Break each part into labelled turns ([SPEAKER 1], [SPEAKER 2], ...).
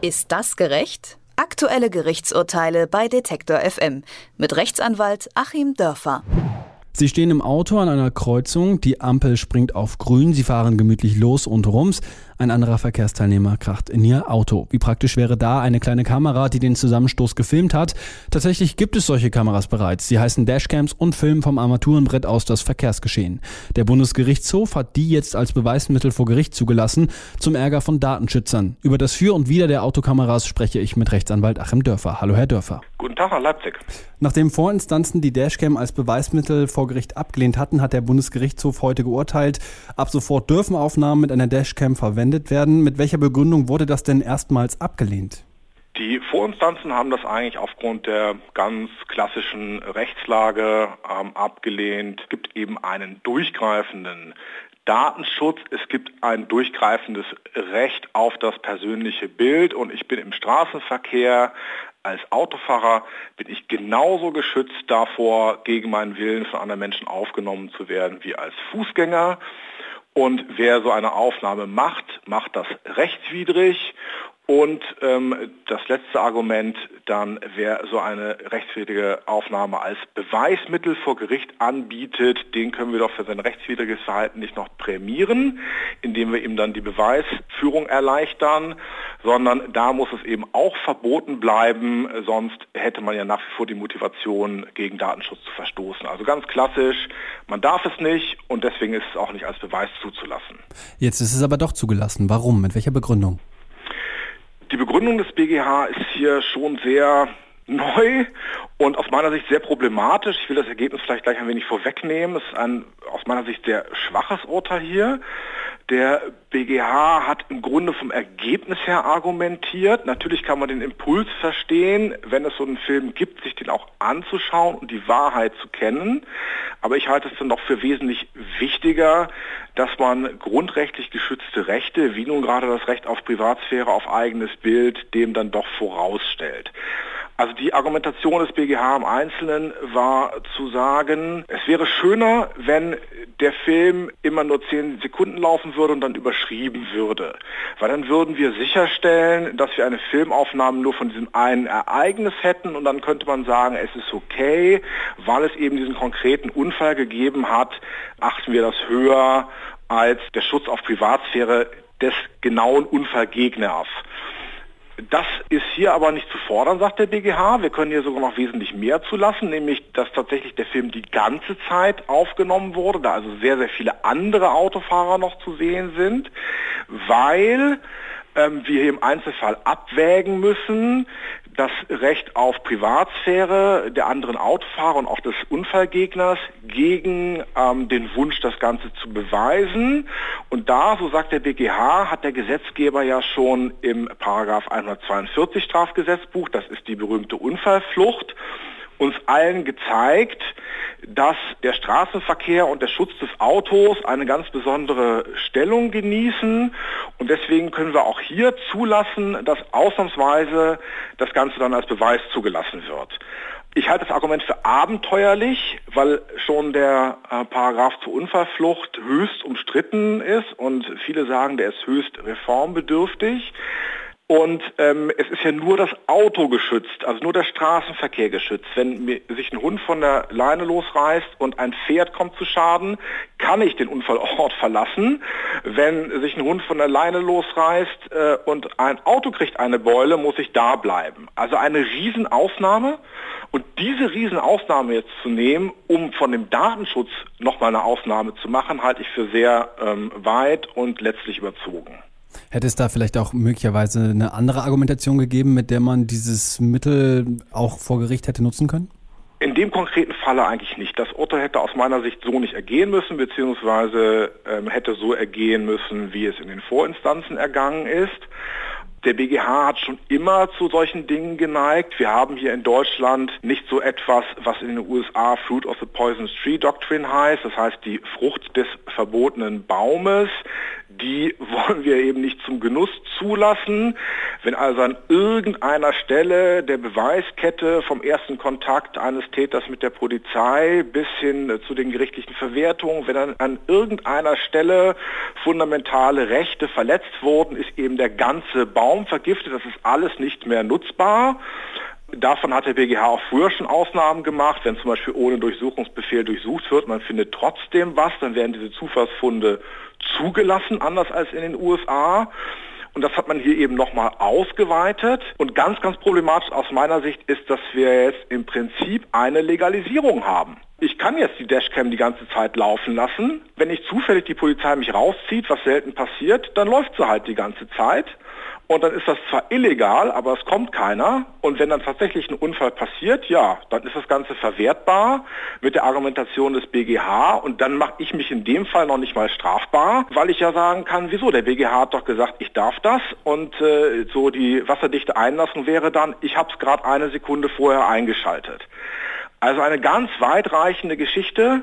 [SPEAKER 1] Ist das gerecht? Aktuelle Gerichtsurteile bei Detektor FM mit Rechtsanwalt Achim Dörfer.
[SPEAKER 2] Sie stehen im Auto an einer Kreuzung, die Ampel springt auf grün, Sie fahren gemütlich los und rums. Ein anderer Verkehrsteilnehmer kracht in ihr Auto. Wie praktisch wäre da eine kleine Kamera, die den Zusammenstoß gefilmt hat? Tatsächlich gibt es solche Kameras bereits. Sie heißen Dashcams und filmen vom Armaturenbrett aus das Verkehrsgeschehen. Der Bundesgerichtshof hat die jetzt als Beweismittel vor Gericht zugelassen, zum Ärger von Datenschützern. Über das Für und Wider der Autokameras spreche ich mit Rechtsanwalt Achim Dörfer. Hallo, Herr Dörfer.
[SPEAKER 3] Guten Tag nach Leipzig.
[SPEAKER 2] Nachdem Vorinstanzen die Dashcam als Beweismittel vor Gericht abgelehnt hatten, hat der Bundesgerichtshof heute geurteilt, ab sofort dürfen Aufnahmen mit einer Dashcam verwendet verwendet werden. Mit welcher Begründung wurde das denn erstmals abgelehnt?
[SPEAKER 3] Die Vorinstanzen haben das eigentlich aufgrund der ganz klassischen Rechtslage ähm, abgelehnt. Es gibt eben einen durchgreifenden Datenschutz, es gibt ein durchgreifendes Recht auf das persönliche Bild und ich bin im Straßenverkehr als Autofahrer bin ich genauso geschützt davor, gegen meinen Willen von anderen Menschen aufgenommen zu werden wie als Fußgänger. Und wer so eine Aufnahme macht, macht das rechtswidrig und ähm, das letzte Argument dann, wer so eine rechtswidrige Aufnahme als Beweismittel vor Gericht anbietet, den können wir doch für sein rechtswidriges Verhalten nicht noch prämieren, indem wir ihm dann die Beweisführung erleichtern, sondern da muss es eben auch verboten bleiben, sonst hätte man ja nach wie vor die Motivation, gegen Datenschutz zu verstoßen. Also ganz klassisch, man darf es nicht und deswegen ist es auch nicht als Beweis zuzulassen.
[SPEAKER 2] Jetzt ist es aber doch zugelassen. Warum? Mit welcher Begründung?
[SPEAKER 3] Die Begründung des BGH ist hier schon sehr neu und aus meiner Sicht sehr problematisch. Ich will das Ergebnis vielleicht gleich ein wenig vorwegnehmen. Es ist ein aus meiner Sicht sehr schwaches Urteil hier. Der BGH hat im Grunde vom Ergebnis her argumentiert. Natürlich kann man den Impuls verstehen, wenn es so einen Film gibt, sich den auch anzuschauen und die Wahrheit zu kennen. Aber ich halte es dann doch für wesentlich wichtiger, dass man grundrechtlich geschützte Rechte, wie nun gerade das Recht auf Privatsphäre, auf eigenes Bild, dem dann doch vorausstellt. Also die Argumentation des BGH im Einzelnen war zu sagen, es wäre schöner, wenn der Film immer nur zehn Sekunden laufen würde und dann überschrieben würde. Weil dann würden wir sicherstellen, dass wir eine Filmaufnahme nur von diesem einen Ereignis hätten und dann könnte man sagen, es ist okay, weil es eben diesen konkreten Unfall gegeben hat, achten wir das höher als der Schutz auf Privatsphäre des genauen Unfallgegners. Das ist hier aber nicht zu fordern, sagt der BGH. Wir können hier sogar noch wesentlich mehr zulassen, nämlich dass tatsächlich der Film die ganze Zeit aufgenommen wurde, da also sehr, sehr viele andere Autofahrer noch zu sehen sind, weil ähm, wir im Einzelfall abwägen müssen, das Recht auf Privatsphäre der anderen Autofahrer und auch des Unfallgegners gegen ähm, den Wunsch, das Ganze zu beweisen. Und da, so sagt der BGH, hat der Gesetzgeber ja schon im Paragraph 142 Strafgesetzbuch, das ist die berühmte Unfallflucht, uns allen gezeigt, dass der Straßenverkehr und der Schutz des Autos eine ganz besondere Stellung genießen. Und deswegen können wir auch hier zulassen, dass ausnahmsweise das Ganze dann als Beweis zugelassen wird. Ich halte das Argument für abenteuerlich, weil schon der äh, Paragraph zur Unfallflucht höchst umstritten ist und viele sagen, der ist höchst reformbedürftig. Und ähm, es ist ja nur das Auto geschützt, also nur der Straßenverkehr geschützt. Wenn mir, sich ein Hund von der Leine losreißt und ein Pferd kommt zu Schaden, kann ich den Unfallort verlassen. Wenn sich ein Hund von der Leine losreißt äh, und ein Auto kriegt eine Beule, muss ich da bleiben. Also eine Riesenausnahme. Und diese Riesenausnahme jetzt zu nehmen, um von dem Datenschutz nochmal eine Ausnahme zu machen, halte ich für sehr ähm, weit und letztlich überzogen.
[SPEAKER 2] Hätte es da vielleicht auch möglicherweise eine andere Argumentation gegeben, mit der man dieses Mittel auch vor Gericht hätte nutzen können?
[SPEAKER 3] In dem konkreten Falle eigentlich nicht. Das Urteil hätte aus meiner Sicht so nicht ergehen müssen, beziehungsweise ähm, hätte so ergehen müssen, wie es in den Vorinstanzen ergangen ist. Der BGH hat schon immer zu solchen Dingen geneigt. Wir haben hier in Deutschland nicht so etwas, was in den USA Fruit of the Poisonous Tree Doctrine heißt, das heißt die Frucht des verbotenen Baumes. Die wollen wir eben nicht zum Genuss zulassen. Wenn also an irgendeiner Stelle der Beweiskette vom ersten Kontakt eines Täters mit der Polizei bis hin zu den gerichtlichen Verwertungen, wenn an, an irgendeiner Stelle fundamentale Rechte verletzt wurden, ist eben der ganze Baum vergiftet. Das ist alles nicht mehr nutzbar. Davon hat der BGH auch früher schon Ausnahmen gemacht, wenn zum Beispiel ohne Durchsuchungsbefehl durchsucht wird, man findet trotzdem was, dann werden diese Zufallsfunde zugelassen, anders als in den USA. Und das hat man hier eben nochmal ausgeweitet. Und ganz, ganz problematisch aus meiner Sicht ist, dass wir jetzt im Prinzip eine Legalisierung haben. Ich kann jetzt die Dashcam die ganze Zeit laufen lassen. Wenn nicht zufällig die Polizei mich rauszieht, was selten passiert, dann läuft sie halt die ganze Zeit. Und dann ist das zwar illegal, aber es kommt keiner. Und wenn dann tatsächlich ein Unfall passiert, ja, dann ist das Ganze verwertbar mit der Argumentation des BGH. Und dann mache ich mich in dem Fall noch nicht mal strafbar, weil ich ja sagen kann, wieso? Der BGH hat doch gesagt, ich darf das. Und äh, so die wasserdichte Einlassung wäre dann, ich habe es gerade eine Sekunde vorher eingeschaltet. Also eine ganz weitreichende Geschichte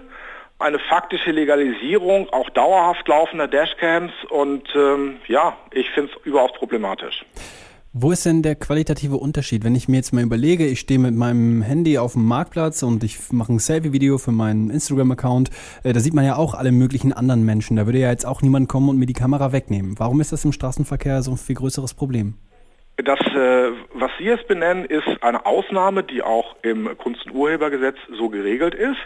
[SPEAKER 3] eine faktische Legalisierung auch dauerhaft laufender Dashcams und ähm, ja, ich finde es überaus problematisch.
[SPEAKER 2] Wo ist denn der qualitative Unterschied? Wenn ich mir jetzt mal überlege, ich stehe mit meinem Handy auf dem Marktplatz und ich mache ein Selfie-Video für meinen Instagram-Account, äh, da sieht man ja auch alle möglichen anderen Menschen. Da würde ja jetzt auch niemand kommen und mir die Kamera wegnehmen. Warum ist das im Straßenverkehr so ein viel größeres Problem?
[SPEAKER 3] Das, äh, was Sie jetzt benennen, ist eine Ausnahme, die auch im Kunst- und Urhebergesetz so geregelt ist.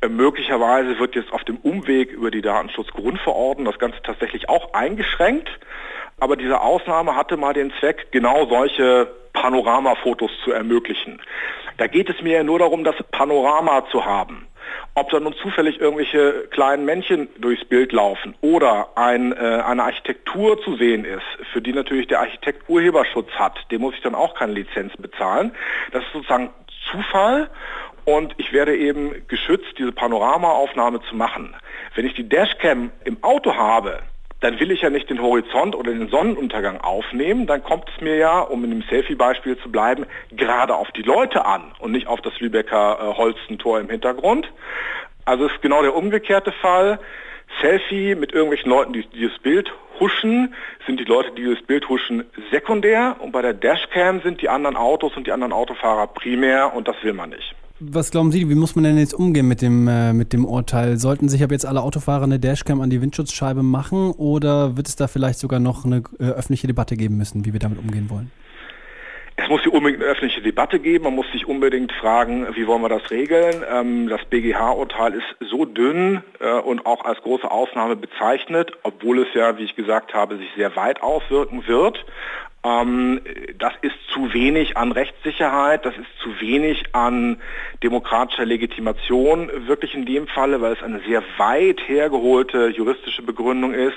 [SPEAKER 3] Äh, möglicherweise wird jetzt auf dem Umweg über die Datenschutzgrundverordnung das Ganze tatsächlich auch eingeschränkt. Aber diese Ausnahme hatte mal den Zweck, genau solche Panoramafotos zu ermöglichen. Da geht es mir ja nur darum, das Panorama zu haben. Ob da nun zufällig irgendwelche kleinen Männchen durchs Bild laufen oder ein, äh, eine Architektur zu sehen ist, für die natürlich der Architekt Urheberschutz hat, dem muss ich dann auch keine Lizenz bezahlen. Das ist sozusagen Zufall und ich werde eben geschützt, diese Panoramaaufnahme zu machen. Wenn ich die Dashcam im Auto habe, dann will ich ja nicht den Horizont oder den Sonnenuntergang aufnehmen, dann kommt es mir ja, um in dem Selfie-Beispiel zu bleiben, gerade auf die Leute an und nicht auf das Lübecker äh, Holstentor im Hintergrund. Also ist genau der umgekehrte Fall. Selfie mit irgendwelchen Leuten, die dieses Bild huschen, sind die Leute, die dieses Bild huschen, sekundär und bei der Dashcam sind die anderen Autos und die anderen Autofahrer primär und das will man nicht.
[SPEAKER 2] Was glauben Sie, wie muss man denn jetzt umgehen mit dem, äh, mit dem Urteil? Sollten sich ab jetzt alle Autofahrer eine Dashcam an die Windschutzscheibe machen oder wird es da vielleicht sogar noch eine äh, öffentliche Debatte geben müssen, wie wir damit umgehen wollen?
[SPEAKER 3] Es muss hier unbedingt eine öffentliche Debatte geben. Man muss sich unbedingt fragen, wie wollen wir das regeln. Ähm, das BGH-Urteil ist so dünn äh, und auch als große Ausnahme bezeichnet, obwohl es ja, wie ich gesagt habe, sich sehr weit auswirken wird. Ähm, das ist zu wenig an Rechtssicherheit, das ist zu wenig an demokratischer Legitimation, wirklich in dem Falle, weil es eine sehr weit hergeholte juristische Begründung ist.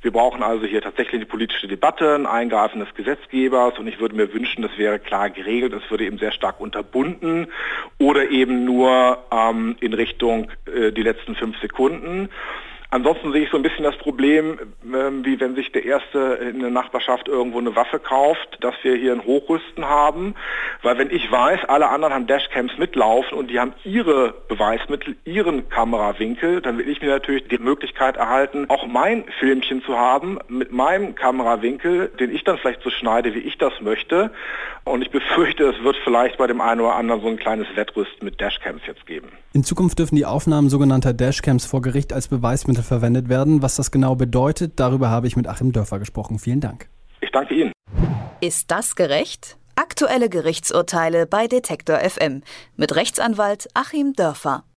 [SPEAKER 3] Wir brauchen also hier tatsächlich eine politische Debatte, ein Eingreifen des Gesetzgebers und ich würde mir wünschen, das wäre klar geregelt, es würde eben sehr stark unterbunden oder eben nur ähm, in Richtung äh, die letzten fünf Sekunden. Ansonsten sehe ich so ein bisschen das Problem, ähm, wie wenn sich der Erste in der Nachbarschaft irgendwo eine Waffe kauft, dass wir hier ein Hochrüsten haben. Weil wenn ich weiß, alle anderen haben Dashcams mitlaufen und die haben ihre Beweismittel, ihren Kamerawinkel, dann will ich mir natürlich die Möglichkeit erhalten, auch mein Filmchen zu haben mit meinem Kamerawinkel, den ich dann vielleicht so schneide, wie ich das möchte. Und ich befürchte, es wird vielleicht bei dem einen oder anderen so ein kleines Wettrüsten mit Dashcams jetzt geben.
[SPEAKER 2] In Zukunft dürfen die Aufnahmen sogenannter Dashcams vor Gericht als Beweismittel verwendet werden. Was das genau bedeutet, darüber habe ich mit Achim Dörfer gesprochen. Vielen Dank.
[SPEAKER 3] Ich danke Ihnen.
[SPEAKER 1] Ist das gerecht? Aktuelle Gerichtsurteile bei Detektor FM mit Rechtsanwalt Achim Dörfer.